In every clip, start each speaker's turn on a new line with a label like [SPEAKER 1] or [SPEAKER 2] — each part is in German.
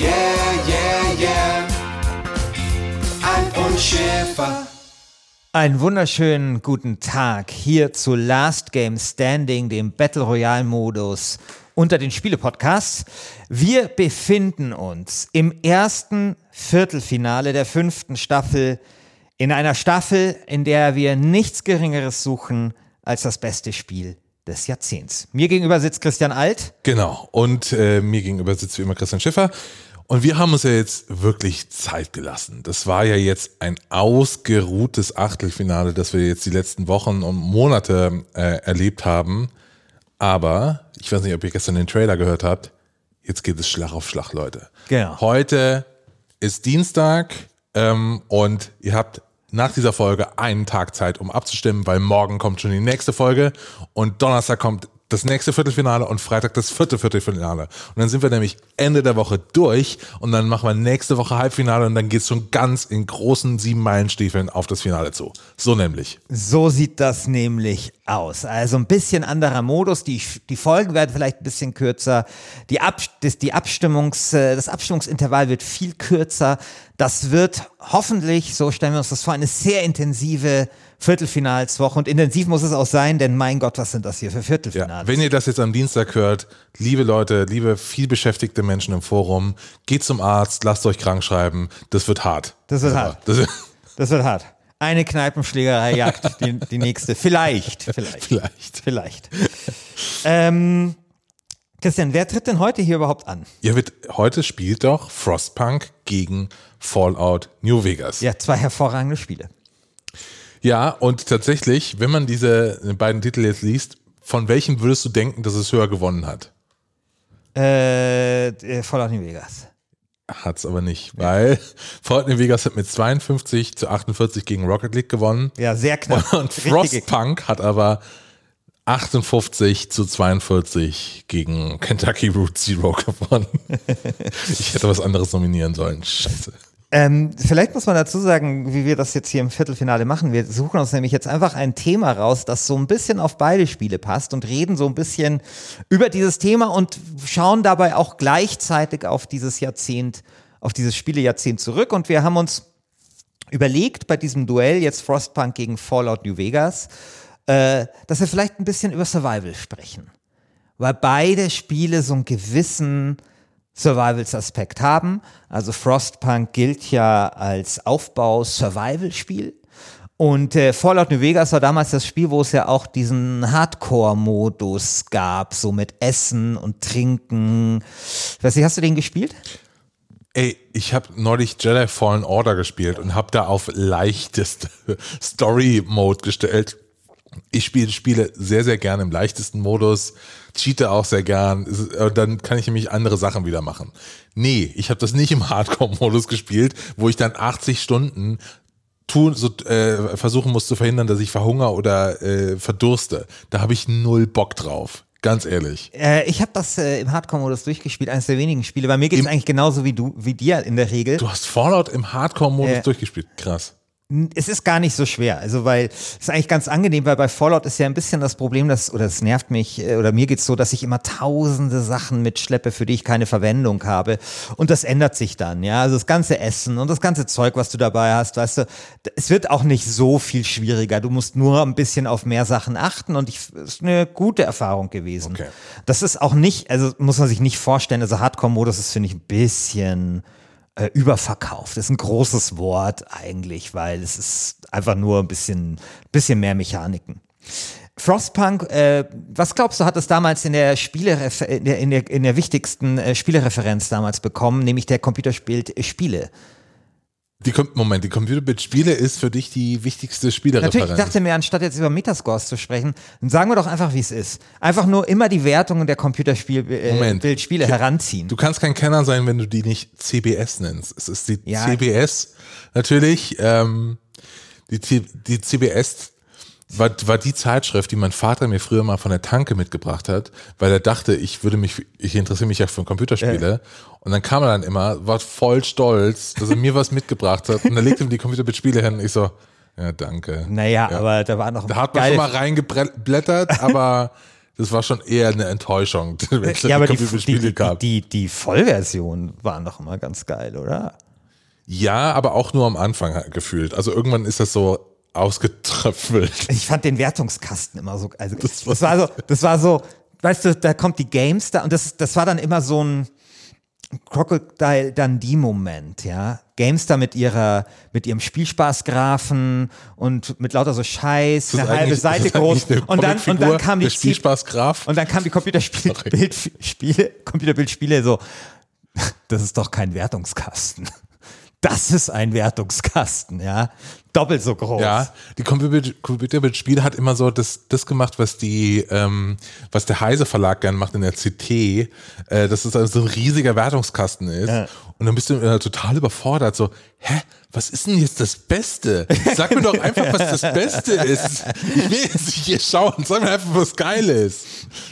[SPEAKER 1] yeah, yeah, yeah. Alf und Schäfer.
[SPEAKER 2] Einen wunderschönen guten Tag hier zu Last Game Standing, dem Battle Royale Modus unter den Spiele-Podcasts. Wir befinden uns im ersten Viertelfinale der fünften Staffel, in einer Staffel, in der wir nichts Geringeres suchen als das beste Spiel des Jahrzehnts. Mir gegenüber sitzt Christian Alt.
[SPEAKER 3] Genau, und äh, mir gegenüber sitzt wie immer Christian Schiffer. Und wir haben uns ja jetzt wirklich Zeit gelassen. Das war ja jetzt ein ausgeruhtes Achtelfinale, das wir jetzt die letzten Wochen und Monate äh, erlebt haben. Aber, ich weiß nicht, ob ihr gestern den Trailer gehört habt, jetzt geht es Schlag auf Schlag, Leute.
[SPEAKER 2] Genau.
[SPEAKER 3] Heute ist Dienstag ähm, und ihr habt nach dieser Folge einen Tag Zeit, um abzustimmen, weil morgen kommt schon die nächste Folge und Donnerstag kommt das nächste Viertelfinale und Freitag das vierte Viertelfinale. Und dann sind wir nämlich Ende der Woche durch und dann machen wir nächste Woche Halbfinale und dann geht's schon ganz in großen sieben Meilenstiefeln auf das Finale zu. So nämlich.
[SPEAKER 2] So sieht das nämlich aus. Also ein bisschen anderer Modus. Die, die Folgen werden vielleicht ein bisschen kürzer. Die, Ab, das, die Abstimmungs, äh, das Abstimmungsintervall wird viel kürzer. Das wird hoffentlich, so stellen wir uns das vor, eine sehr intensive Viertelfinalswoche. Und intensiv muss es auch sein, denn mein Gott, was sind das hier für Viertelfinals?
[SPEAKER 3] Ja, wenn ihr das jetzt am Dienstag hört, liebe Leute, liebe vielbeschäftigte Menschen im Forum, geht zum Arzt, lasst euch krank schreiben. Das wird hart.
[SPEAKER 2] Das wird
[SPEAKER 3] Aber
[SPEAKER 2] hart.
[SPEAKER 3] Das,
[SPEAKER 2] Das wird hart. Eine Kneipenschlägerei jagt die, die nächste. Vielleicht, vielleicht.
[SPEAKER 3] vielleicht.
[SPEAKER 2] Vielleicht. ähm, Christian, wer tritt denn heute hier überhaupt an?
[SPEAKER 3] Ja, wird, heute spielt doch Frostpunk gegen Fallout New Vegas.
[SPEAKER 2] Ja, zwei hervorragende Spiele.
[SPEAKER 3] Ja, und tatsächlich, wenn man diese beiden Titel jetzt liest, von welchem würdest du denken, dass es höher gewonnen hat?
[SPEAKER 2] Äh, äh, Fallout New Vegas.
[SPEAKER 3] Hat's aber nicht, weil Fallout New Vegas hat mit 52 zu 48 gegen Rocket League gewonnen.
[SPEAKER 2] Ja, sehr knapp.
[SPEAKER 3] Und Frostpunk hat aber 58 zu 42 gegen Kentucky Route Zero gewonnen. ich hätte was anderes nominieren sollen. Scheiße.
[SPEAKER 2] Ähm, vielleicht muss man dazu sagen, wie wir das jetzt hier im Viertelfinale machen. Wir suchen uns nämlich jetzt einfach ein Thema raus, das so ein bisschen auf beide Spiele passt und reden so ein bisschen über dieses Thema und schauen dabei auch gleichzeitig auf dieses Jahrzehnt, auf dieses Spielejahrzehnt zurück. Und wir haben uns überlegt bei diesem Duell jetzt Frostpunk gegen Fallout New Vegas, äh, dass wir vielleicht ein bisschen über Survival sprechen. Weil beide Spiele so einen gewissen Survivals-Aspekt haben. Also Frostpunk gilt ja als Aufbau-Survival-Spiel. Und äh, Fallout New Vegas war damals das Spiel, wo es ja auch diesen Hardcore-Modus gab, so mit Essen und Trinken. Ich weiß nicht, hast du den gespielt?
[SPEAKER 3] Ey, ich habe neulich Jedi Fallen Order gespielt und habe da auf leichteste Story Mode gestellt. Ich spiele Spiele sehr, sehr gern im leichtesten Modus, cheate auch sehr gern. Äh, Dann kann ich nämlich andere Sachen wieder machen. Nee, ich habe das nicht im Hardcore-Modus gespielt, wo ich dann 80 Stunden tun, so, äh, versuchen muss zu verhindern, dass ich verhungere oder äh, verdurste. Da habe ich null Bock drauf. Ganz ehrlich.
[SPEAKER 2] Äh, ich habe das äh, im Hardcore-Modus durchgespielt, eines der wenigen Spiele. Bei mir geht es eigentlich genauso wie du, wie dir in der Regel.
[SPEAKER 3] Du hast Fallout im Hardcore-Modus
[SPEAKER 2] Ja.
[SPEAKER 3] durchgespielt. Krass.
[SPEAKER 2] Es ist gar nicht so schwer, also weil es ist eigentlich ganz angenehm, weil bei Fallout ist ja ein bisschen das Problem, dass, oder es nervt mich, äh, oder mir geht's so, dass ich immer tausende Sachen mitschleppe, für die ich keine Verwendung habe. Und das ändert sich dann, ja. Also das ganze Essen und das ganze Zeug, was du dabei hast, weißt du, es wird auch nicht so viel schwieriger. Du musst nur ein bisschen auf mehr Sachen achten und ich, es ist eine gute Erfahrung gewesen.
[SPEAKER 3] Okay.
[SPEAKER 2] Das ist auch nicht, also muss man sich nicht vorstellen, also Hardcore-Modus ist, finde ich, ein bisschen äh, überverkauft. Das ist ein großes Wort eigentlich, weil es ist einfach nur ein bisschen, bisschen mehr Mechaniken. Frostpunk, äh, was glaubst du, hat es damals in der Spielerefer in der, in der, in der wichtigsten äh, Spielereferenz damals bekommen, nämlich der Computerspiel Spiele?
[SPEAKER 3] Die, Moment, die Computerbild-Spiele ist für dich die wichtigste Spielereferenz.
[SPEAKER 2] Natürlich, ich dachte mir, anstatt jetzt über Metascores zu sprechen, dann sagen wir doch einfach, wie es ist. Einfach nur immer die Wertungen der Computerspiele äh, heranziehen.
[SPEAKER 3] Du kannst kein Kenner sein, wenn du die nicht CBS nennst. Es ist die ja. CBS natürlich. Ähm, die, die CBS war, war die Zeitschrift, die mein Vater mir früher mal von der Tanke mitgebracht hat, weil er dachte, ich würde mich, ich interessiere mich ja für Computerspiele. Ja. Und dann kam er dann immer, war voll stolz, dass er mir was mitgebracht hat. Und dann legte mir die Computerspiele hin und ich so, ja, danke.
[SPEAKER 2] Naja, ja. aber da war noch.
[SPEAKER 3] Da hat man schon mal reingeblättert, aber das war schon eher eine Enttäuschung,
[SPEAKER 2] wenn es ja, aber die, die, gab. Die, die, die Vollversion waren doch immer ganz geil, oder?
[SPEAKER 3] Ja, aber auch nur am Anfang gefühlt. Also irgendwann ist das so ausgetröpfelt.
[SPEAKER 2] Ich fand den Wertungskasten immer so, also das war, das war so, das war so, weißt du, da kommt die Games da und das, das war dann immer so ein Crocodile Dundee-Moment, ja. Gamestar mit ihrer, mit ihrem Spielspaßgrafen und mit lauter so Scheiß, eine halbe Seite groß. Und dann, und dann kam die
[SPEAKER 3] Spielspaßgraf.
[SPEAKER 2] Und dann kam die Computerspiele, Computerbildspiele so, das ist doch kein Wertungskasten. Das ist ein Wertungskasten, ja doppelt so groß.
[SPEAKER 3] Ja, die Computerbild-Spiele hat immer so das, das gemacht, was die, ähm, was der Heise Verlag gern macht in der CT, äh, dass es also so ein riesiger Wertungskasten ist. Ja. Und dann bist du äh, total überfordert, so, hä, was ist denn jetzt das Beste? Sag mir doch einfach, was das Beste ist. Ich will jetzt nicht hier schauen, sag mir einfach, was geil ist.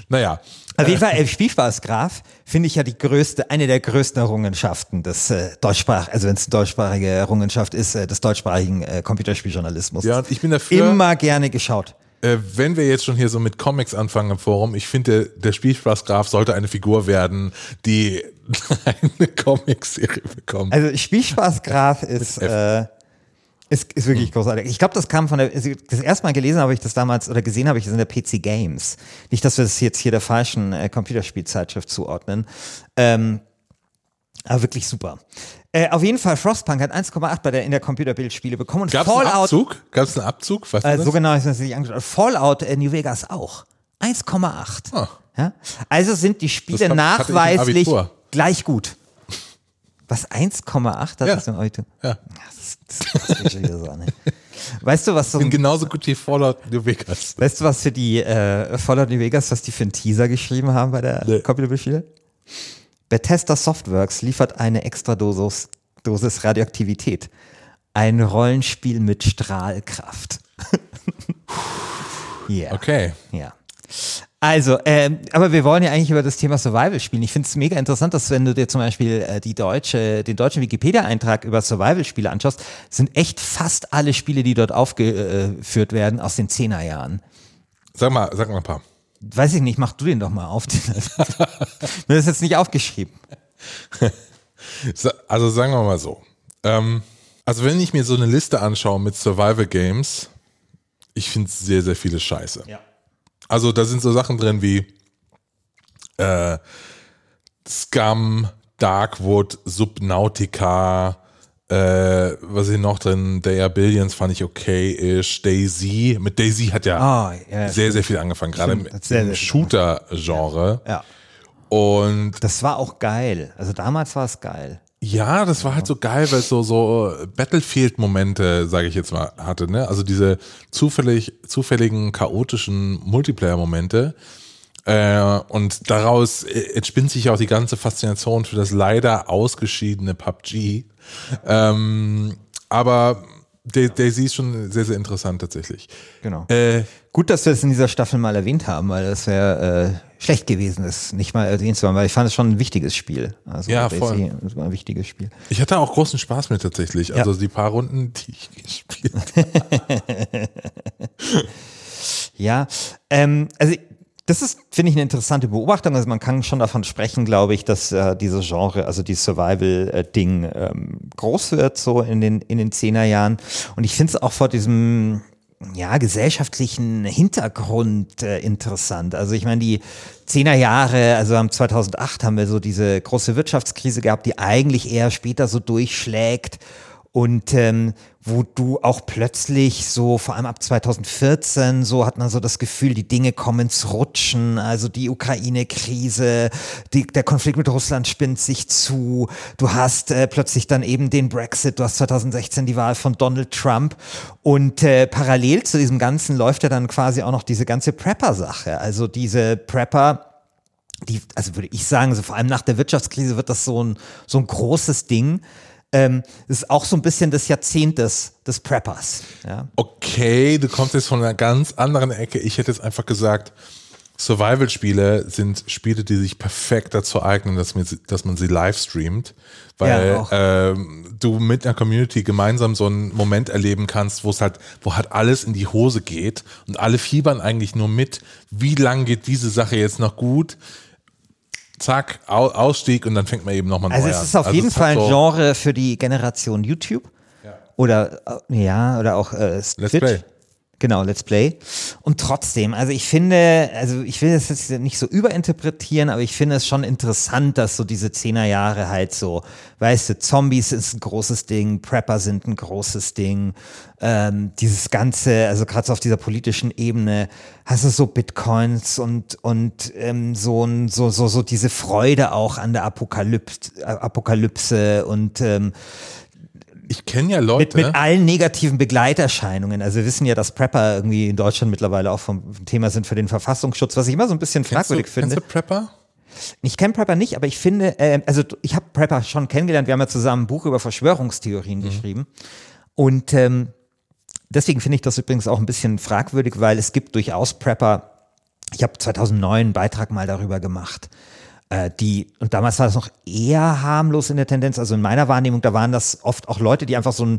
[SPEAKER 3] Naja,
[SPEAKER 2] auf jeden Fall, äh, Spielspaßgraf finde ich ja die größte, eine der größten Errungenschaften des äh, Deutschsprach, also wenn es eine deutschsprachige Errungenschaft ist, äh, des deutschsprachigen äh, Computerspieljournalismus.
[SPEAKER 3] Ja, und ich bin dafür.
[SPEAKER 2] Immer gerne geschaut.
[SPEAKER 3] Äh, wenn wir jetzt schon hier so mit Comics anfangen im Forum, ich finde, der Spielspaßgraf sollte eine Figur werden, die eine Comicserie bekommt.
[SPEAKER 2] Also Spielspaßgraf ist, äh, ist, ist wirklich großartig. Ich glaube, das kam von der, also das erste Mal gelesen habe ich das damals oder gesehen habe ich das in der PC Games. Nicht, dass wir das jetzt hier der falschen äh, Computerspielzeitschrift zuordnen. Ähm, aber wirklich super. Äh, auf jeden Fall, Frostpunk hat 1,8 bei der in der Computerbildspiele bekommen. Und
[SPEAKER 3] Gab's Fallout. Einen Abzug? Gab es einen Abzug?
[SPEAKER 2] Was äh, so genau ist das nicht angeschaut. Fallout äh, New Vegas auch. 1,8. Oh. Ja? Also sind die Spiele nachweislich gleich gut. Was 1,8? Das
[SPEAKER 3] ja.
[SPEAKER 2] ist im Abitur.
[SPEAKER 3] Ja.
[SPEAKER 2] Das, das, das wieder so, ne? Weißt du, was so.
[SPEAKER 3] Ich bin genauso gut wie Fallout New Vegas.
[SPEAKER 2] Weißt du, was für die äh, Fallout New Vegas, was die für einen Teaser geschrieben haben bei der nee. Computerspiele? Bethesda Softworks liefert eine extra Dosis, Dosis Radioaktivität. Ein Rollenspiel mit Strahlkraft.
[SPEAKER 3] Ja. yeah. Okay.
[SPEAKER 2] Ja. Also, ähm, aber wir wollen ja eigentlich über das Thema Survival spielen. Ich finde es mega interessant, dass wenn du dir zum Beispiel äh, die deutsche, den deutschen Wikipedia-Eintrag über Survival-Spiele anschaust, sind echt fast alle Spiele, die dort aufgeführt werden, aus den Zehnerjahren.
[SPEAKER 3] Sag mal, sag mal ein paar.
[SPEAKER 2] Weiß ich nicht, mach du den doch mal auf. Mir ist jetzt nicht aufgeschrieben.
[SPEAKER 3] Also sagen wir mal so. Ähm, also wenn ich mir so eine Liste anschaue mit Survival Games, ich finde sehr, sehr viele Scheiße. Ja. Also da sind so Sachen drin wie äh, Scum, Darkwood, Subnautica, äh, was ist noch drin? Day Billions fand ich okay ist. Daisy. Mit Daisy hat ja, oh, ja sehr, sehr viel angefangen, gerade im Shooter-Genre.
[SPEAKER 2] Ja.
[SPEAKER 3] Und
[SPEAKER 2] das war auch geil. Also damals war es geil.
[SPEAKER 3] Ja, das war halt so geil, weil es so, so Battlefield-Momente, sage ich jetzt mal, hatte, ne? Also diese zufällig, zufälligen, chaotischen Multiplayer-Momente. Äh, und daraus entspinnt sich auch die ganze Faszination für das leider ausgeschiedene PUBG. Ähm, aber Daisy ist schon sehr, sehr interessant tatsächlich.
[SPEAKER 2] Genau. Äh, Gut, dass wir es in dieser Staffel mal erwähnt haben, weil das wäre äh, schlecht gewesen, es nicht mal erwähnt zu haben, weil ich fand es schon ein wichtiges Spiel. Also
[SPEAKER 3] ja, voll.
[SPEAKER 2] Das war ein wichtiges Spiel.
[SPEAKER 3] Ich hatte auch großen Spaß mit tatsächlich. Also ja. die paar Runden, die ich gespielt habe.
[SPEAKER 2] ja, ähm, also das ist, finde ich, eine interessante Beobachtung. Also man kann schon davon sprechen, glaube ich, dass äh, dieses Genre, also die Survival-Ding ähm, groß wird, so in den, in den Zehnerjahren. Und ich finde es auch vor diesem ja, gesellschaftlichen Hintergrund äh, interessant. Also ich meine, die Zehnerjahre, also am 2008 haben wir so diese große Wirtschaftskrise gehabt, die eigentlich eher später so durchschlägt und ähm, wo du auch plötzlich so, vor allem ab 2014, so hat man so das Gefühl, die Dinge kommen ins Rutschen, also die Ukraine-Krise, der Konflikt mit Russland spinnt sich zu, du hast äh, plötzlich dann eben den Brexit, du hast 2016 die Wahl von Donald Trump. Und äh, parallel zu diesem Ganzen läuft ja dann quasi auch noch diese ganze Prepper-Sache, also diese Prepper, die, also würde ich sagen, so vor allem nach der Wirtschaftskrise wird das so ein, so ein großes Ding ähm, ist auch so ein bisschen das Jahrzehnt des, des Preppers. Ja.
[SPEAKER 3] Okay, du kommst jetzt von einer ganz anderen Ecke. Ich hätte jetzt einfach gesagt, Survival-Spiele sind Spiele, die sich perfekt dazu eignen, dass man, dass man sie live streamt, weil ja, ähm, du mit einer Community gemeinsam so einen Moment erleben kannst, wo es halt, wo halt alles in die Hose geht und alle fiebern eigentlich nur mit, wie lange geht diese Sache jetzt noch gut, zack, Ausstieg und dann fängt man eben nochmal
[SPEAKER 2] neu an. Also es ist auf also jeden Fall ein so Genre für die Generation YouTube. Ja. Oder, äh, ja, oder auch äh, Let's Play. Genau, Let's Play. Und trotzdem, also ich finde, also ich will das jetzt nicht so überinterpretieren, aber ich finde es schon interessant, dass so diese Zehnerjahre halt so, weißt du, Zombies ist ein großes Ding, Prepper sind ein großes Ding, ähm, dieses Ganze, also gerade so auf dieser politischen Ebene, hast du so Bitcoins und, und ähm, so, so, so, so diese Freude auch an der Apokalypse, Apokalypse und ähm,
[SPEAKER 3] ich kenne ja Leute.
[SPEAKER 2] Mit, mit allen negativen Begleiterscheinungen. Also wir wissen ja, dass Prepper irgendwie in Deutschland mittlerweile auch vom Thema sind für den Verfassungsschutz, was ich immer so ein bisschen fragwürdig
[SPEAKER 3] du,
[SPEAKER 2] finde.
[SPEAKER 3] Kennst du Prepper?
[SPEAKER 2] Ich kenne Prepper nicht, aber ich finde, äh, also ich habe Prepper schon kennengelernt. Wir haben ja zusammen ein Buch über Verschwörungstheorien mhm. geschrieben. Und ähm, deswegen finde ich das übrigens auch ein bisschen fragwürdig, weil es gibt durchaus Prepper. Ich habe 2009 einen Beitrag mal darüber gemacht äh, die, und damals war das noch eher harmlos in der Tendenz, also in meiner Wahrnehmung, da waren das oft auch Leute, die einfach so ein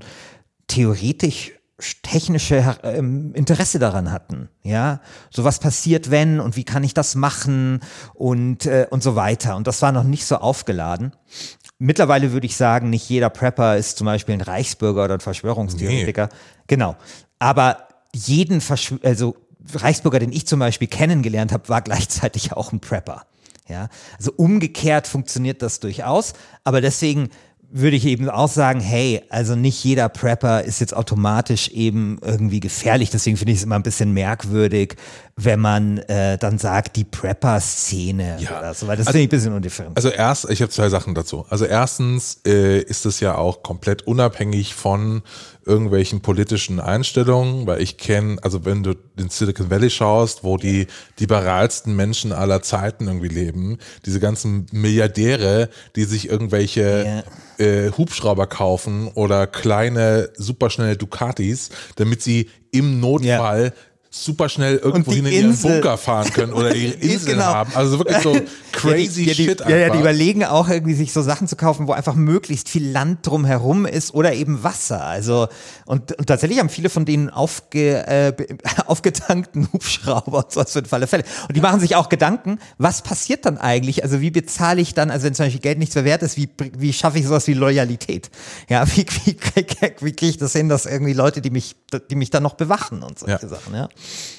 [SPEAKER 2] theoretisch technische ähm, Interesse daran hatten, ja, so was passiert wenn und wie kann ich das machen und äh, und so weiter und das war noch nicht so aufgeladen. Mittlerweile würde ich sagen, nicht jeder Prepper ist zum Beispiel ein Reichsbürger oder ein Verschwörungstheoretiker, nee. genau, aber jeden Verschw also Reichsbürger, den ich zum Beispiel kennengelernt habe, war gleichzeitig auch ein Prepper. Ja, also umgekehrt funktioniert das durchaus, aber deswegen würde ich eben auch sagen, hey, also nicht jeder Prepper ist jetzt automatisch eben irgendwie gefährlich. Deswegen finde ich es immer ein bisschen merkwürdig, wenn man äh, dann sagt, die Prepper-Szene ja. oder so, weil das also, finde ich ein bisschen undifferent.
[SPEAKER 3] Also erst, ich habe zwei Sachen dazu. Also erstens äh, ist es ja auch komplett unabhängig von irgendwelchen politischen Einstellungen, weil ich kenne, also wenn du in Silicon Valley schaust, wo die liberalsten Menschen aller Zeiten irgendwie leben, diese ganzen Milliardäre, die sich irgendwelche yeah. äh, Hubschrauber kaufen oder kleine superschnelle Ducatis, damit sie im Notfall yeah super schnell irgendwo hin in ihren Bunker fahren können oder ihre Inseln genau. haben. Also wirklich so crazy
[SPEAKER 2] ja, die,
[SPEAKER 3] shit.
[SPEAKER 2] Ja, ja, die überlegen auch irgendwie sich so Sachen zu kaufen, wo einfach möglichst viel Land drumherum ist oder eben Wasser. Also und, und tatsächlich haben viele von denen aufge, äh, aufgetankten Hubschrauber und so was für den Fall der Fälle. Und die machen sich auch Gedanken, was passiert dann eigentlich? Also wie bezahle ich dann, also wenn zum Beispiel Geld nichts mehr wert ist, wie, wie schaffe ich sowas wie Loyalität? Ja, wie, wie, wie, wie kriege ich das hin, dass irgendwie Leute, die mich, die mich dann noch bewachen und solche ja. Sachen, ja.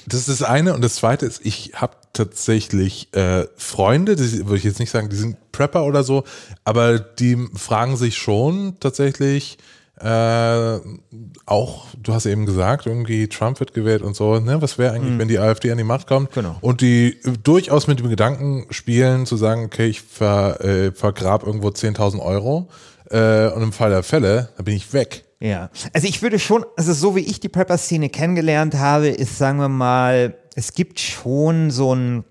[SPEAKER 3] Das ist das eine. Und das zweite ist, ich habe tatsächlich äh, Freunde, die würde ich jetzt nicht sagen, die sind Prepper oder so, aber die fragen sich schon tatsächlich, äh, auch, du hast eben gesagt, irgendwie Trump wird gewählt und so, ne? Was wäre eigentlich, mhm. wenn die AfD an die Macht kommt?
[SPEAKER 2] Genau.
[SPEAKER 3] Und die durchaus mit dem Gedanken spielen, zu sagen, okay, ich ver, äh, vergrab irgendwo 10.000 Euro äh, und im Fall der Fälle, dann bin ich weg.
[SPEAKER 2] Ja, also ich würde schon, also so wie ich die Prepper-Szene kennengelernt habe, ist, sagen wir mal, es gibt schon so einen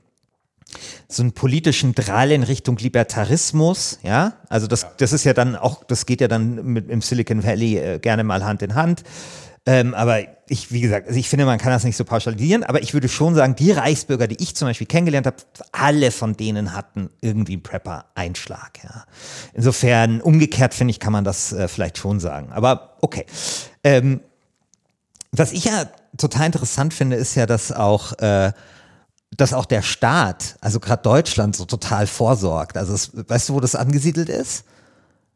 [SPEAKER 2] so einen politischen Drall in Richtung Libertarismus, ja. Also das, das ist ja dann auch, das geht ja dann mit im Silicon Valley äh, gerne mal Hand in Hand. Ähm, aber ich, wie gesagt, also ich finde, man kann das nicht so pauschalisieren, aber ich würde schon sagen, die Reichsbürger, die ich zum Beispiel kennengelernt habe, alle von denen hatten irgendwie einen Prepper-Einschlag. Ja. Insofern, umgekehrt finde ich, kann man das äh, vielleicht schon sagen. Aber okay. Ähm, was ich ja total interessant finde, ist ja, dass auch äh, dass auch der Staat, also gerade Deutschland, so total vorsorgt. Also es, weißt du, wo das angesiedelt ist?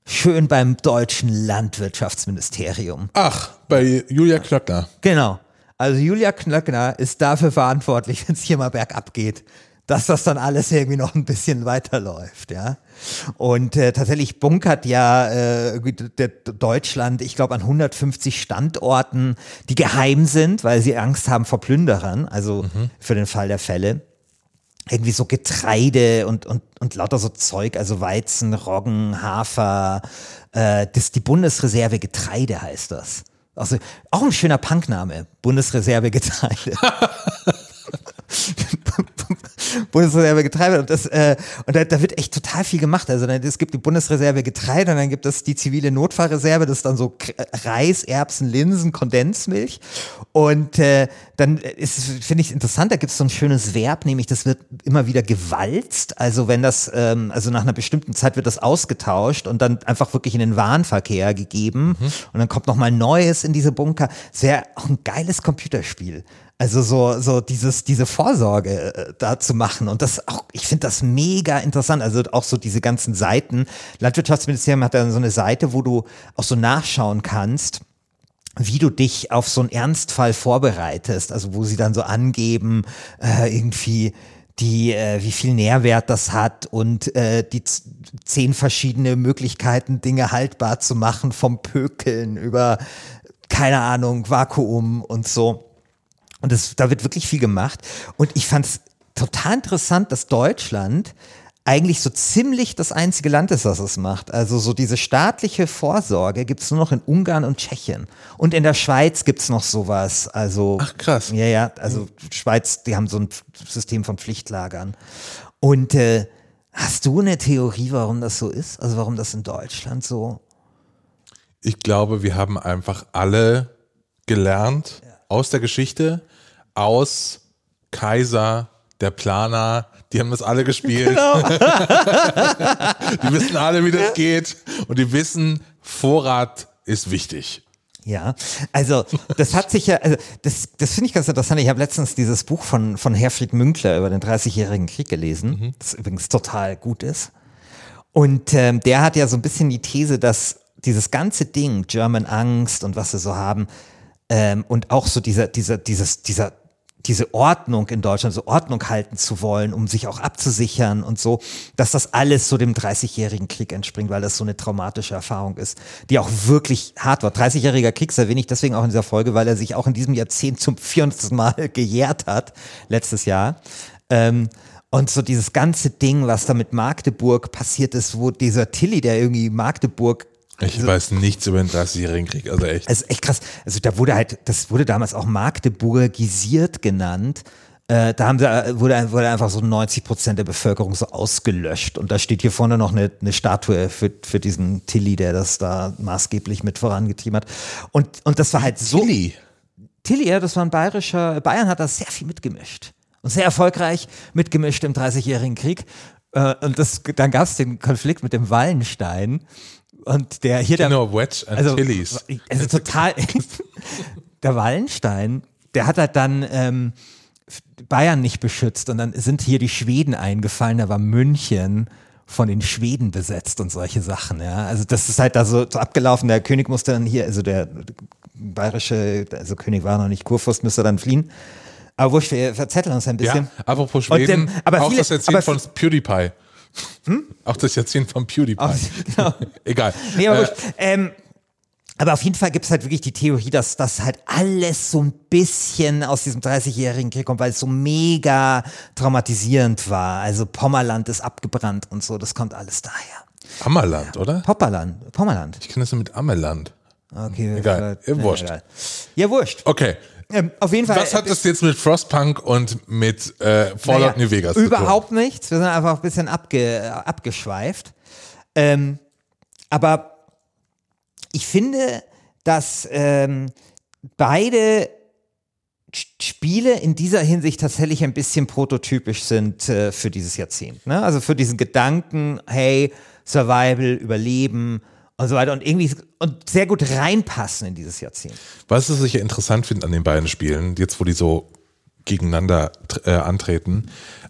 [SPEAKER 2] Schön beim deutschen Landwirtschaftsministerium.
[SPEAKER 3] Ach, bei Julia Klöckner.
[SPEAKER 2] Genau. Also Julia Knöckner ist dafür verantwortlich, wenn es hier mal bergab geht, dass das dann alles irgendwie noch ein bisschen weiterläuft, ja. Und äh, tatsächlich bunkert ja äh, Deutschland, ich glaube, an 150 Standorten, die geheim sind, weil sie Angst haben vor Plünderern, also mhm. für den Fall der Fälle irgendwie so Getreide und, und, und lauter so Zeug, also Weizen, Roggen, Hafer, äh, das die Bundesreserve Getreide heißt das. Also auch ein schöner Punkname, Bundesreserve Getreide. Bundesreserve Getreide und das äh, und da, da, wird echt total viel gemacht. Also es gibt die Bundesreserve Getreide und dann gibt es die zivile Notfallreserve, das ist dann so Reis, Erbsen, Linsen, Kondensmilch und äh, dann ist finde ich interessant, da gibt es so ein schönes Verb, nämlich das wird immer wieder gewalzt. Also wenn das ähm, also nach einer bestimmten Zeit wird das ausgetauscht und dann einfach wirklich in den Warenverkehr gegeben mhm. und dann kommt noch mal Neues in diese Bunker. Es wäre auch ein geiles Computerspiel. Also so, so dieses, diese Vorsorge äh, da zu machen. Und das auch, ich finde das mega interessant. Also auch so diese ganzen Seiten. Landwirtschaftsministerium hat dann so eine Seite, wo du auch so nachschauen kannst wie du dich auf so einen Ernstfall vorbereitest, also wo sie dann so angeben, äh, irgendwie die, äh, wie viel Nährwert das hat und äh, die zehn verschiedene Möglichkeiten, Dinge haltbar zu machen, vom Pökeln über, keine Ahnung, Vakuum und so. Und das, da wird wirklich viel gemacht. Und ich fand es total interessant, dass Deutschland eigentlich so ziemlich das einzige Land ist, das es macht. Also so diese staatliche Vorsorge gibt es nur noch in Ungarn und Tschechien. Und in der Schweiz gibt es noch sowas. Also,
[SPEAKER 3] Ach krass.
[SPEAKER 2] Ja, ja, also Schweiz, die haben so ein System von Pflichtlagern. Und äh, hast du eine Theorie, warum das so ist? Also warum das in Deutschland so?
[SPEAKER 3] Ich glaube, wir haben einfach alle gelernt ja. aus der Geschichte, aus Kaiser, der Planer, die haben das alle gespielt. Genau. die wissen alle, wie das geht. Und die wissen, Vorrat ist wichtig.
[SPEAKER 2] Ja, also das hat sich ja, also das, das finde ich ganz interessant. Ich habe letztens dieses Buch von, von Herfried Münkler über den 30-jährigen Krieg gelesen, mhm. das übrigens total gut ist. Und ähm, der hat ja so ein bisschen die These, dass dieses ganze Ding, German Angst und was sie so haben, ähm, und auch so dieser, dieser, dieses, dieser diese Ordnung in Deutschland, so Ordnung halten zu wollen, um sich auch abzusichern und so, dass das alles so dem 30-jährigen Krieg entspringt, weil das so eine traumatische Erfahrung ist, die auch wirklich hart war. 30-jähriger Krieg erwähne ich deswegen auch in dieser Folge, weil er sich auch in diesem Jahrzehnt zum 400. Mal gejährt hat, letztes Jahr. Ähm, und so dieses ganze Ding, was da mit Magdeburg passiert ist, wo dieser Tilly, der irgendwie Magdeburg
[SPEAKER 3] ich also, weiß nichts über den 30-jährigen Krieg, also echt.
[SPEAKER 2] Also echt krass. Also da wurde halt, das wurde damals auch Magdeburgisiert genannt. Äh, da haben sie, äh, wurde, wurde einfach so 90 Prozent der Bevölkerung so ausgelöscht. Und da steht hier vorne noch eine, eine Statue für, für diesen Tilly, der das da maßgeblich mit vorangetrieben hat. Und, und das war halt so.
[SPEAKER 3] Tilly?
[SPEAKER 2] Tilly, ja, das war ein bayerischer, Bayern hat da sehr viel mitgemischt. Und sehr erfolgreich mitgemischt im 30-jährigen Krieg. Äh, und das, dann gab es den Konflikt mit dem Wallenstein. Und der hier
[SPEAKER 3] genau, der, Wedge and
[SPEAKER 2] also,
[SPEAKER 3] Chilies.
[SPEAKER 2] Also total. der Wallenstein, der hat halt dann ähm, Bayern nicht beschützt und dann sind hier die Schweden eingefallen. Da war München von den Schweden besetzt und solche Sachen. Ja, also das ist halt da so, so abgelaufen. Der König musste dann hier, also der bayerische, also König war noch nicht Kurfürst, müsste dann fliehen. Aber wurscht, wir verzetteln uns ein bisschen.
[SPEAKER 3] Ja, apropos Schweden,
[SPEAKER 2] dem, aber
[SPEAKER 3] auch
[SPEAKER 2] viele,
[SPEAKER 3] das Erzählen von PewDiePie. Hm? Auch das Jahrzehnt von PewDiePie. Auch, genau. Egal.
[SPEAKER 2] Nee, aber, äh, ähm, aber auf jeden Fall gibt es halt wirklich die Theorie, dass das halt alles so ein bisschen aus diesem 30-jährigen Krieg kommt, weil es so mega traumatisierend war. Also Pommerland ist abgebrannt und so, das kommt alles daher.
[SPEAKER 3] Ammerland, oder?
[SPEAKER 2] Popperland, Pommerland.
[SPEAKER 3] Ich kenne das mit Ammerland.
[SPEAKER 2] Okay,
[SPEAKER 3] egal. Ja, wurscht.
[SPEAKER 2] Egal. Ja, wurscht.
[SPEAKER 3] Okay.
[SPEAKER 2] Ähm, auf jeden Fall.
[SPEAKER 3] Was hat das jetzt mit Frostpunk und mit äh, Fallout naja, New Vegas zu
[SPEAKER 2] tun? Überhaupt nichts. Wir sind einfach ein bisschen abge, abgeschweift. Ähm, aber ich finde, dass ähm, beide Spiele in dieser Hinsicht tatsächlich ein bisschen prototypisch sind äh, für dieses Jahrzehnt. Ne? Also für diesen Gedanken, hey, Survival, Überleben, und so weiter und irgendwie und sehr gut reinpassen in dieses Jahrzehnt.
[SPEAKER 3] Was ich ja interessant finde an den beiden Spielen, jetzt wo die so gegeneinander äh, antreten,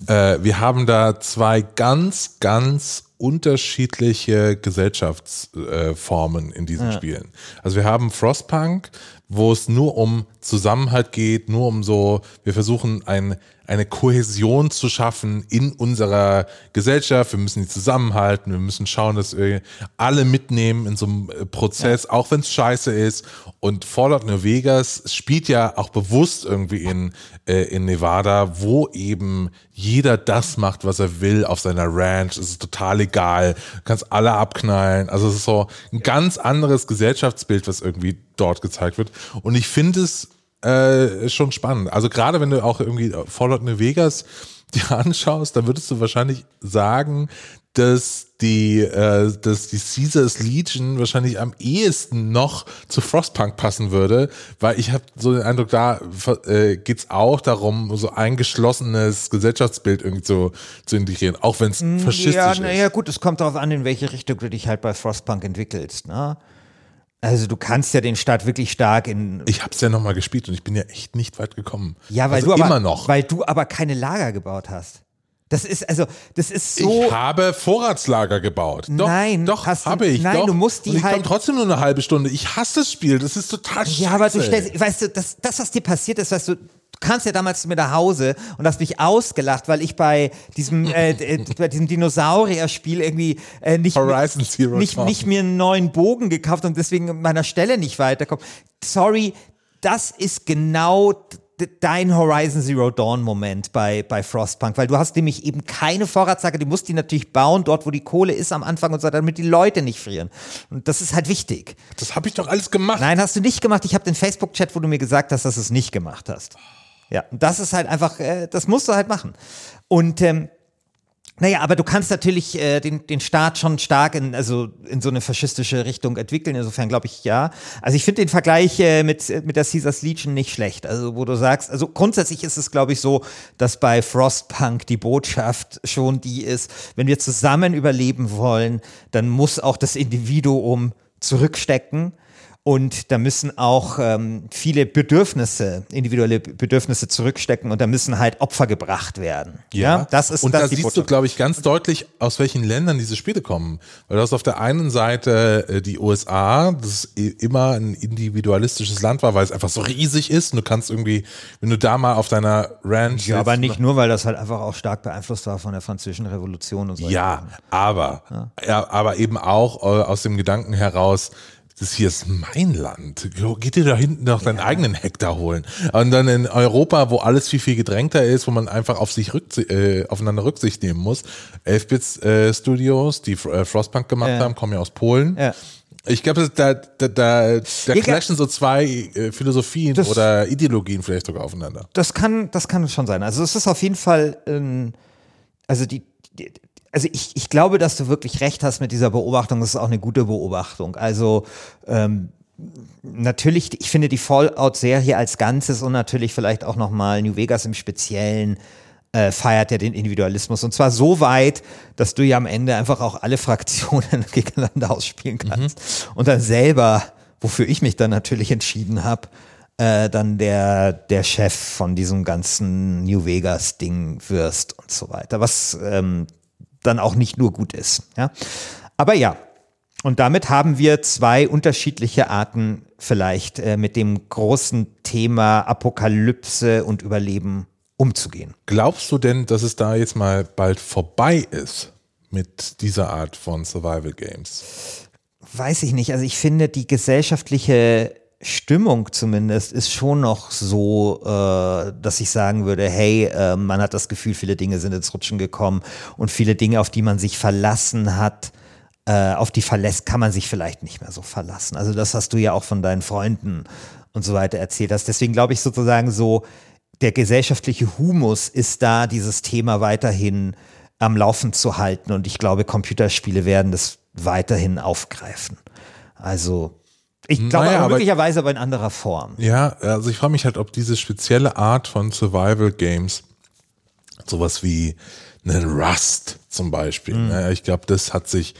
[SPEAKER 3] äh, wir haben da zwei ganz, ganz unterschiedliche Gesellschaftsformen äh, in diesen ja. Spielen. Also wir haben Frostpunk, wo es nur um Zusammenhalt geht, nur um so, wir versuchen ein, eine Kohäsion zu schaffen in unserer Gesellschaft. Wir müssen die zusammenhalten, wir müssen schauen, dass wir alle mitnehmen in so einem äh, Prozess, ja. auch wenn es scheiße ist. Und Fallout New Vegas spielt ja auch bewusst irgendwie in, äh, in Nevada, wo eben jeder das macht, was er will auf seiner Ranch. Es ist total egal. Du kannst alle abknallen. Also es ist so ein ganz anderes Gesellschaftsbild, was irgendwie dort gezeigt wird. Und ich finde es äh, schon spannend. Also gerade wenn du auch irgendwie Fallout New Vegas dir anschaust, dann würdest du wahrscheinlich sagen, dass die, äh, dass die Caesars Legion wahrscheinlich am ehesten noch zu Frostpunk passen würde, weil ich habe so den Eindruck, da äh, geht auch darum, so ein geschlossenes Gesellschaftsbild irgendwie zu, zu integrieren, auch wenn es mm, faschistisch ja, ist. Ja,
[SPEAKER 2] naja, gut, es kommt darauf an, in welche Richtung du dich halt bei Frostpunk entwickelst. Ne? Also du kannst ja den Start wirklich stark in.
[SPEAKER 3] Ich habe es ja nochmal gespielt und ich bin ja echt nicht weit gekommen.
[SPEAKER 2] Ja, weil also du aber, immer noch. Weil du aber keine Lager gebaut hast. Das ist also, das ist so.
[SPEAKER 3] Ich habe Vorratslager gebaut. Doch,
[SPEAKER 2] nein,
[SPEAKER 3] doch, habe ich. Nein, doch.
[SPEAKER 2] du musst die
[SPEAKER 3] und ich
[SPEAKER 2] halt.
[SPEAKER 3] komme trotzdem nur eine halbe Stunde. Ich hasse das Spiel. Das ist total
[SPEAKER 2] Ja, aber du stellst, weißt du, das, das, was dir passiert ist, weißt du, kamst ja damals zu mir nach Hause und hast mich ausgelacht, weil ich bei diesem, äh, bei diesem Dinosaurier-Spiel irgendwie äh, nicht,
[SPEAKER 3] Horizon Zero
[SPEAKER 2] nicht, nicht mir einen neuen Bogen gekauft und deswegen an meiner Stelle nicht weiterkomme. Sorry, das ist genau dein Horizon Zero Dawn Moment bei, bei Frostpunk, weil du hast nämlich eben keine Vorratslage, du musst die natürlich bauen, dort wo die Kohle ist am Anfang und so, damit die Leute nicht frieren. Und das ist halt wichtig.
[SPEAKER 3] Das habe ich doch alles gemacht.
[SPEAKER 2] Nein, hast du nicht gemacht. Ich habe den Facebook-Chat, wo du mir gesagt hast, dass du es nicht gemacht hast. Ja, das ist halt einfach, äh, das musst du halt machen. Und ähm, naja, aber du kannst natürlich äh, den, den Staat schon stark in, also in so eine faschistische Richtung entwickeln. Insofern glaube ich ja. Also ich finde den Vergleich äh, mit, mit der Caesars Legion nicht schlecht. Also wo du sagst, also grundsätzlich ist es glaube ich so, dass bei Frostpunk die Botschaft schon die ist, wenn wir zusammen überleben wollen, dann muss auch das Individuum zurückstecken und da müssen auch ähm, viele Bedürfnisse, individuelle Bedürfnisse zurückstecken und da müssen halt Opfer gebracht werden.
[SPEAKER 3] Ja, ja das ist Und das da siehst Botschaft. du, glaube ich, ganz deutlich, aus welchen Ländern diese Spiele kommen. Weil du hast auf der einen Seite äh, die USA, das immer ein individualistisches Land war, weil es einfach so riesig ist. Und du kannst irgendwie, wenn du da mal auf deiner Ranch.
[SPEAKER 2] Ja, aber nicht nur, weil das halt einfach auch stark beeinflusst war von der französischen Revolution und so.
[SPEAKER 3] Ja, aber, ja. ja. aber eben auch äh, aus dem Gedanken heraus, das hier ist mein Land. Geht dir da hinten noch deinen eigenen Hektar holen. Und dann in Europa, wo alles viel, viel gedrängter ist, wo man einfach auf sich rücksicht, äh, aufeinander Rücksicht nehmen muss. 11-Bit äh, Studios, die äh, Frostpunk gemacht ja. haben, kommen ja aus Polen. Ja. Ich glaube, da, da, da, da clashen so zwei äh, Philosophien das, oder Ideologien vielleicht sogar aufeinander.
[SPEAKER 2] Das kann, das kann schon sein. Also es ist auf jeden Fall, ähm, also die, die also ich, ich glaube, dass du wirklich recht hast mit dieser Beobachtung. Das ist auch eine gute Beobachtung. Also ähm, natürlich, ich finde die Fallout-Serie als Ganzes und natürlich vielleicht auch nochmal New Vegas im Speziellen äh, feiert ja den Individualismus. Und zwar so weit, dass du ja am Ende einfach auch alle Fraktionen gegeneinander ausspielen kannst. Mhm. Und dann selber, wofür ich mich dann natürlich entschieden habe, äh, dann der, der Chef von diesem ganzen New Vegas-Ding wirst und so weiter. Was ähm, dann auch nicht nur gut ist. Ja? Aber ja, und damit haben wir zwei unterschiedliche Arten vielleicht äh, mit dem großen Thema Apokalypse und Überleben umzugehen.
[SPEAKER 3] Glaubst du denn, dass es da jetzt mal bald vorbei ist mit dieser Art von Survival Games?
[SPEAKER 2] Weiß ich nicht. Also ich finde, die gesellschaftliche Stimmung zumindest ist schon noch so, äh, dass ich sagen würde, hey, äh, man hat das Gefühl, viele Dinge sind ins Rutschen gekommen und viele Dinge, auf die man sich verlassen hat, äh, auf die verlässt, kann man sich vielleicht nicht mehr so verlassen. Also das hast du ja auch von deinen Freunden und so weiter erzählt hast. Deswegen glaube ich sozusagen so, der gesellschaftliche Humus ist da, dieses Thema weiterhin am Laufen zu halten und ich glaube, Computerspiele werden das weiterhin aufgreifen. Also ich glaube naja, aber möglicherweise aber in anderer Form.
[SPEAKER 3] Ja, also ich frage mich halt, ob diese spezielle Art von Survival Games, sowas wie einen Rust zum Beispiel, mhm. ne? ich glaube, das hat sich,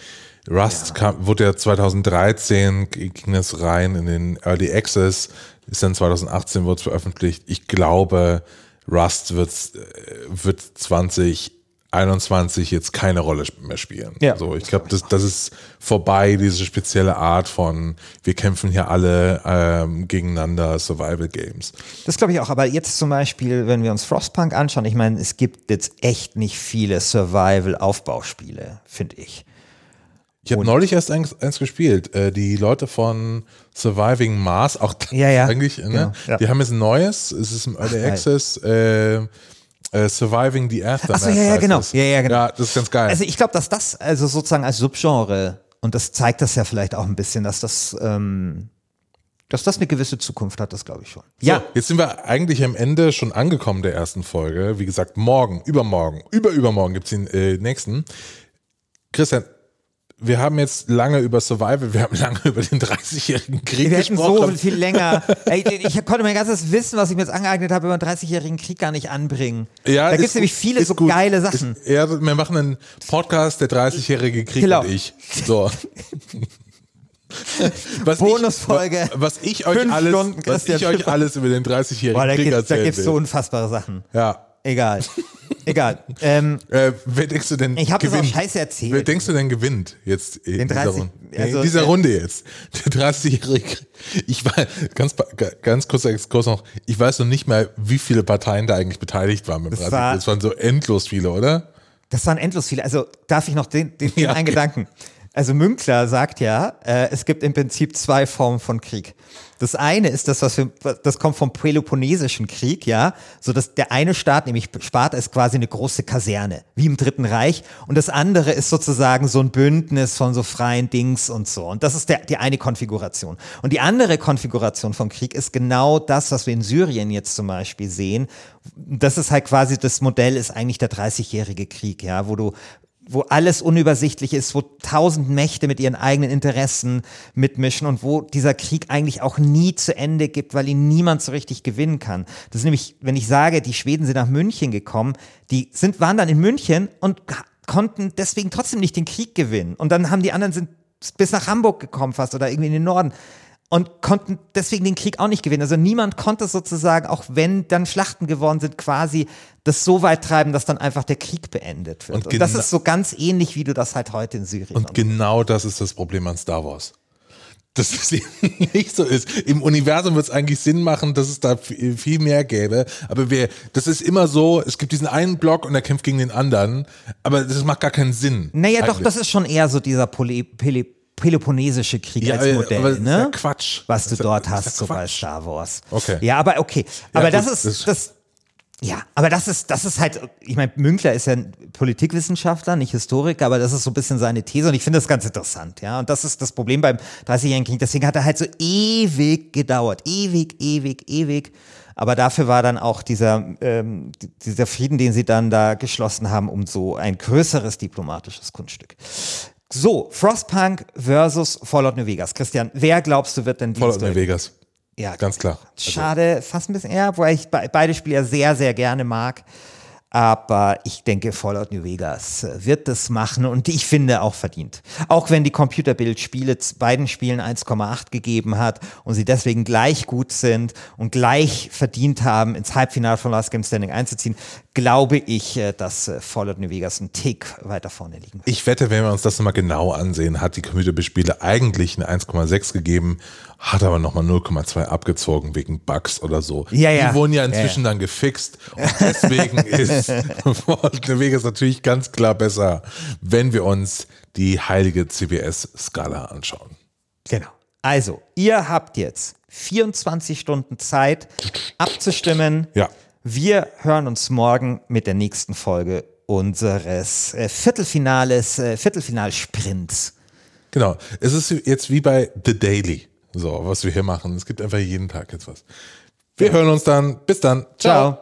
[SPEAKER 3] Rust ja. kam, wurde ja 2013, ging es rein in den Early Access, ist dann 2018 wurde es veröffentlicht. Ich glaube, Rust wird, äh, wird 20 21 jetzt keine Rolle mehr spielen.
[SPEAKER 2] Ja,
[SPEAKER 3] so, ich glaube, das, das ist vorbei, diese spezielle Art von, wir kämpfen hier alle ähm, gegeneinander, Survival Games.
[SPEAKER 2] Das glaube ich auch. Aber jetzt zum Beispiel, wenn wir uns Frostpunk anschauen, ich meine, es gibt jetzt echt nicht viele Survival-Aufbauspiele, finde ich.
[SPEAKER 3] Ich habe neulich erst eins, eins gespielt. Äh, die Leute von Surviving Mars, auch
[SPEAKER 2] Ja, ja.
[SPEAKER 3] eigentlich, ne?
[SPEAKER 2] Genau, ja.
[SPEAKER 3] die haben jetzt ein neues, es ist im Early Access, äh, äh, Surviving the Aftermath.
[SPEAKER 2] Ach so, ja, ja, genau.
[SPEAKER 3] es.
[SPEAKER 2] Ja, ja, genau.
[SPEAKER 3] Ja, das ist ganz geil.
[SPEAKER 2] Also ich glaube, dass das also sozusagen als Subgenre, und das zeigt das ja vielleicht auch ein bisschen, dass das, ähm, dass das eine gewisse Zukunft hat, das glaube ich schon.
[SPEAKER 3] So, jetzt sind wir eigentlich am Ende schon angekommen der ersten Folge. Wie gesagt, morgen, übermorgen, überübermorgen gibt's den äh, nächsten. Christian, wir haben jetzt lange über Survival, wir haben lange über den 30-jährigen Krieg
[SPEAKER 2] Wir hätten
[SPEAKER 3] gesprochen.
[SPEAKER 2] so viel länger. Ey, ich konnte mein ganzes Wissen, was ich mir jetzt angeeignet habe, über den 30-jährigen Krieg gar nicht anbringen.
[SPEAKER 3] Ja,
[SPEAKER 2] da gibt es nämlich viele so
[SPEAKER 3] gut.
[SPEAKER 2] geile Sachen.
[SPEAKER 3] Ist, ja, wir machen einen Podcast, der 30-jährige Krieg
[SPEAKER 2] Genau.
[SPEAKER 3] und ich. So. Was
[SPEAKER 2] Bonusfolge.
[SPEAKER 3] Ich, was ich euch alles,
[SPEAKER 2] Stunden
[SPEAKER 3] was ich euch alles über den 30-jährigen
[SPEAKER 2] Boah, da
[SPEAKER 3] Krieg
[SPEAKER 2] gibt da gibt's
[SPEAKER 3] will.
[SPEAKER 2] so unfassbare Sachen.
[SPEAKER 3] ja.
[SPEAKER 2] Egal. Egal. Ähm,
[SPEAKER 3] Äh, wer denkst du denn
[SPEAKER 2] Ich hab das auch scheiße erzählt.
[SPEAKER 3] Wer denkst du denn gewinnt jetzt in dieser,
[SPEAKER 2] 30
[SPEAKER 3] Runde?
[SPEAKER 2] also,
[SPEAKER 3] in dieser
[SPEAKER 2] äh,
[SPEAKER 3] Runde jetzt? Der 30-jährige Krieg. Ich war ganz ganz kurzer Exkurs noch. Ich weiß noch nicht mal, wie viele Parteien da eigentlich beteiligt waren beim
[SPEAKER 2] Das
[SPEAKER 3] 30.
[SPEAKER 2] war-
[SPEAKER 3] das waren so endlos viele, oder?
[SPEAKER 2] Das waren endlos viele. Also darf ich noch den, den, den
[SPEAKER 3] Ja,
[SPEAKER 2] einen
[SPEAKER 3] okay.
[SPEAKER 2] Gedanken. Also Münkler sagt ja, äh, es gibt im Prinzip zwei Formen von Krieg. Das eine ist das, was wir, das kommt vom Peloponnesischen Krieg, ja, so dass der eine Staat, nämlich Sparta, ist quasi eine große Kaserne, wie im Dritten Reich, und das andere ist sozusagen so ein Bündnis von so freien Dings und so. Und das ist der, die eine Konfiguration. Und die andere Konfiguration von Krieg ist genau das, was wir in Syrien jetzt zum Beispiel sehen. Das ist halt quasi das Modell, ist eigentlich der 30-jährige Krieg, ja, wo du wo alles unübersichtlich ist, wo tausend Mächte mit ihren eigenen Interessen mitmischen und wo dieser Krieg eigentlich auch nie zu Ende gibt, weil ihn niemand so richtig gewinnen kann. Das ist nämlich, wenn ich sage, die Schweden sind nach München gekommen, die sind, waren dann in München und konnten deswegen trotzdem nicht den Krieg gewinnen. Und dann haben die anderen sind bis nach Hamburg gekommen fast oder irgendwie in den Norden und konnten deswegen den Krieg auch nicht gewinnen. Also niemand konnte sozusagen, auch wenn dann Schlachten geworden sind, quasi das so weit treiben, dass dann einfach der Krieg beendet wird.
[SPEAKER 3] Und
[SPEAKER 2] Und, das ist so ganz ähnlich, wie du das halt heute in Syrien
[SPEAKER 3] Und genau das ist das Problem an Star Wars. Dass es eben nicht so ist. Im Universum wird es eigentlich Sinn machen, dass es da viel mehr gäbe. Aber wir, das ist immer so, es gibt diesen einen Block und er kämpft gegen den anderen. Aber das macht gar keinen Sinn.
[SPEAKER 2] Naja, doch,
[SPEAKER 3] eigentlich.
[SPEAKER 2] das ist schon eher so dieser Pole, Pele, Peloponnesische Krieg
[SPEAKER 3] Ja,
[SPEAKER 2] als
[SPEAKER 3] äh,
[SPEAKER 2] Modell,
[SPEAKER 3] ja
[SPEAKER 2] ne?
[SPEAKER 3] Quatsch.
[SPEAKER 2] Was du
[SPEAKER 3] ja-
[SPEAKER 2] dort
[SPEAKER 3] das
[SPEAKER 2] hast,
[SPEAKER 3] ja
[SPEAKER 2] so bei. Star Wars.
[SPEAKER 3] Okay.
[SPEAKER 2] Ja, aber okay. Aber
[SPEAKER 3] gut,
[SPEAKER 2] das
[SPEAKER 3] das-
[SPEAKER 2] ist, das, ja, aber das ist, das ist halt, ich meine, Münkler ist ja ein Politikwissenschaftler, nicht Historiker, aber das ist so ein bisschen seine These und ich finde das ganz interessant, ja. Und das ist das Problem beim 30-jährigen Krieg. Deswegen hat er halt so ewig gedauert. Ewig, ewig, ewig. Aber dafür war dann auch dieser, ähm, dieser Frieden, den sie dann da geschlossen haben, um so ein größeres diplomatisches Kunststück. So, Frostpunk versus Fallout New Vegas. Christian, wer glaubst du wird denn
[SPEAKER 3] Fallout New Vegas.
[SPEAKER 2] ja,
[SPEAKER 3] Ganz klar. Also,
[SPEAKER 2] Schade, fast ein bisschen eher, wobei ich be beide Spiele sehr, sehr gerne mag. Aber ich denke, Fallout New Vegas wird das machen und ich finde auch verdient. Auch wenn die Computerbild Spiele z- beiden Spielen 1,8 gegeben hat und sie deswegen gleich gut sind und gleich verdient haben, ins Halbfinale von Last Game Standing einzuziehen, glaube ich, äh, dass äh, Fallout New Vegas einen Tick weiter vorne liegen wird.
[SPEAKER 3] Ich wette, wenn wir uns das nochmal genau ansehen, hat die Computerspiele eigentlich eine 1,6 gegeben, hat aber nochmal 0,2 abgezogen wegen Bugs oder so.
[SPEAKER 2] Ja, ja.
[SPEAKER 3] Die wurden ja
[SPEAKER 2] Ja,
[SPEAKER 3] inzwischen dann gefixt und deswegen ist Fallout New Vegas natürlich ganz klar besser, wenn wir uns die heilige CBS-Skala anschauen.
[SPEAKER 2] Genau. Also, ihr habt jetzt 24 Stunden Zeit abzustimmen.
[SPEAKER 3] Ja.
[SPEAKER 2] Wir hören uns morgen mit der nächsten Folge unseres äh, Viertelfinales, äh, Viertelfinalsprints.
[SPEAKER 3] Genau. Es ist jetzt wie bei The Daily, so was wir hier machen. Es gibt einfach jeden Tag jetzt was. Wir hören uns dann. Bis dann.
[SPEAKER 2] Ciao.